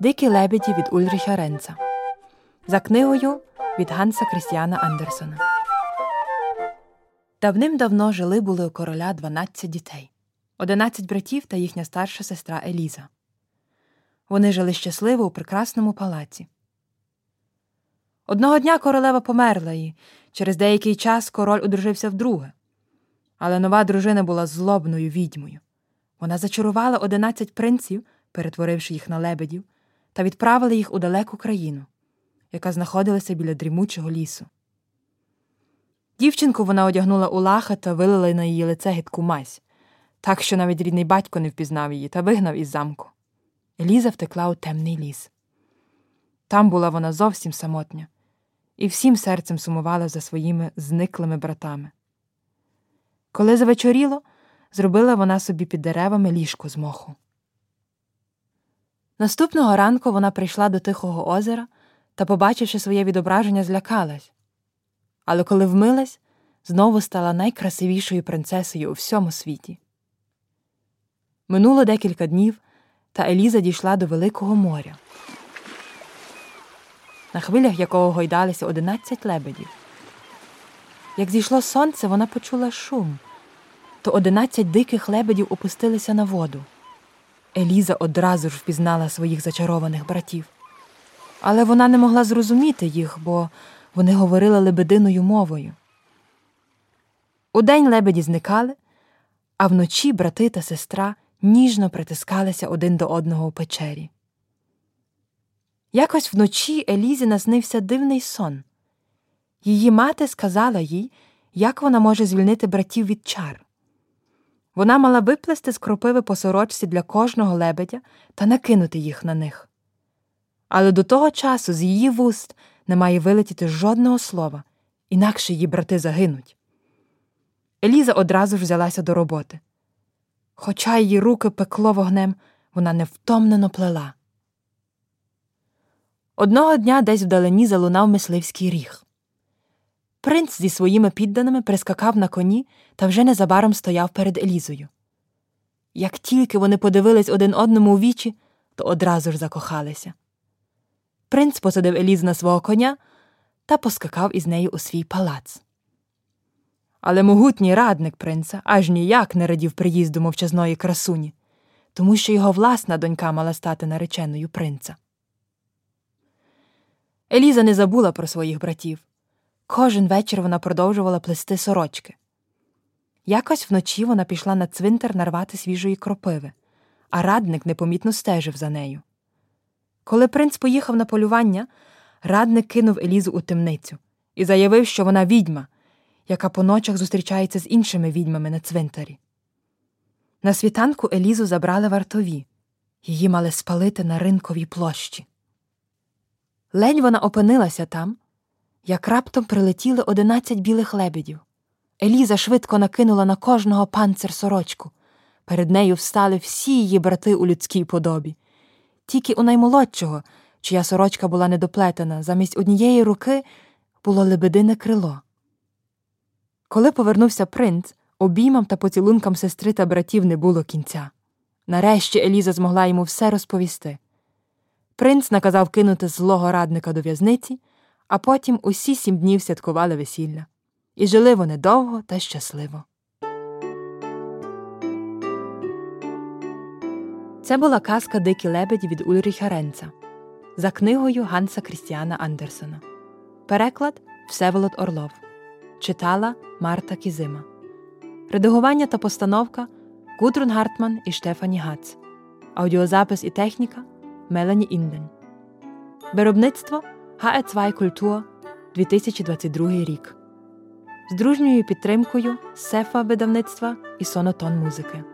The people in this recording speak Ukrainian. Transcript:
Дикі лебеді від Ульріха Ренца. За книгою від Ганса Крістіана Андерсона. Давним-давно жили були у короля 12 дітей, 11 братів та їхня старша сестра Еліза. Вони жили щасливо у прекрасному палаці. Одного дня королева померла і через деякий час король одружився вдруге. Але нова дружина була злобною відьмою. Вона зачарувала одинадцять принців, перетворивши їх на лебедів, та відправила їх у далеку країну, яка знаходилася біля дрімучого лісу. Дівчинку вона одягнула у лаха та вилила на її лице гидку мазь, так що навіть рідний батько не впізнав її та вигнав із замку. Еліза втекла у темний ліс. Там була вона зовсім самотня, і всім серцем сумувала за своїми зниклими братами. Коли завечоріло, зробила вона собі під деревами ліжко з моху. Наступного ранку вона прийшла до Тихого озера та, побачивши своє відображення, злякалась. Але коли вмилась, знову стала найкрасивішою принцесою у всьому світі. Минуло декілька днів, та Еліза дійшла до Великого моря, на хвилях якого гойдалися одинадцять лебедів. Як зійшло сонце, вона почула шум, то одинадцять диких лебедів опустилися на воду. Еліза одразу ж впізнала своїх зачарованих братів. Але вона не могла зрозуміти їх, бо вони говорили лебединою мовою. Удень лебеді зникали, а вночі брати та сестра ніжно притискалися один до одного у печері. Якось вночі Елізі наснився дивний сон. Її мати сказала їй, як вона може звільнити братів від чар. Вона мала виплести з кропиви по сорочці для кожного лебедя та накинути їх на них. Але до того часу з її вуст не має вилетіти жодного слова, інакше її брати загинуть. Еліза одразу ж взялася до роботи. Хоча її руки пекло вогнем, вона невтомнено плела. Одного дня десь вдалині залунав мисливський ріг. Принц зі своїми підданими прискакав на коні та вже незабаром стояв перед Елізою. Як тільки вони подивились один одному у вічі, то одразу ж закохалися. Принц посадив Елізу на свого коня та поскакав із нею у свій палац. Але могутній радник принца аж ніяк не радів приїзду мовчазної красуні, тому що його власна донька мала стати нареченою принца. Еліза не забула про своїх братів. Кожен вечір вона продовжувала плести сорочки. Якось вночі вона пішла на цвинтар нарвати свіжої кропиви, а радник непомітно стежив за нею. Коли принц поїхав на полювання, радник кинув Елізу у темницю і заявив, що вона відьма, яка по ночах зустрічається з іншими відьмами на цвинтарі. На світанку Елізу забрали вартові, її мали спалити на ринковій площі. Ледь вона опинилася там, як раптом прилетіли одинадцять білих лебедів. Еліза швидко накинула на кожного панцир сорочку. Перед нею встали всі її брати у людській подобі. Тільки у наймолодшого, чия сорочка була недоплетена, замість однієї руки було лебедине крило. Коли повернувся принц, обіймам та поцілункам сестри та братів не було кінця. Нарешті Еліза змогла йому все розповісти. Принц наказав кинути злого радника до в'язниці, а потім усі сім днів святкували весілля. І жили вони довго та щасливо. Це була казка Дикі лебеді від Ульріха Ренца за книгою Ганса Крістіана Андерсона. Переклад Всеволод Орлов. Читала Марта Кізима. Редагування та постановка Гудрун Гартман і ШтефаніГац. Аудіозапис і техніка Мелані Інден. Виробництво ГЕ2 Культур 2022 рік. З дружньою підтримкою Сефа видавництва і Сонотон музики.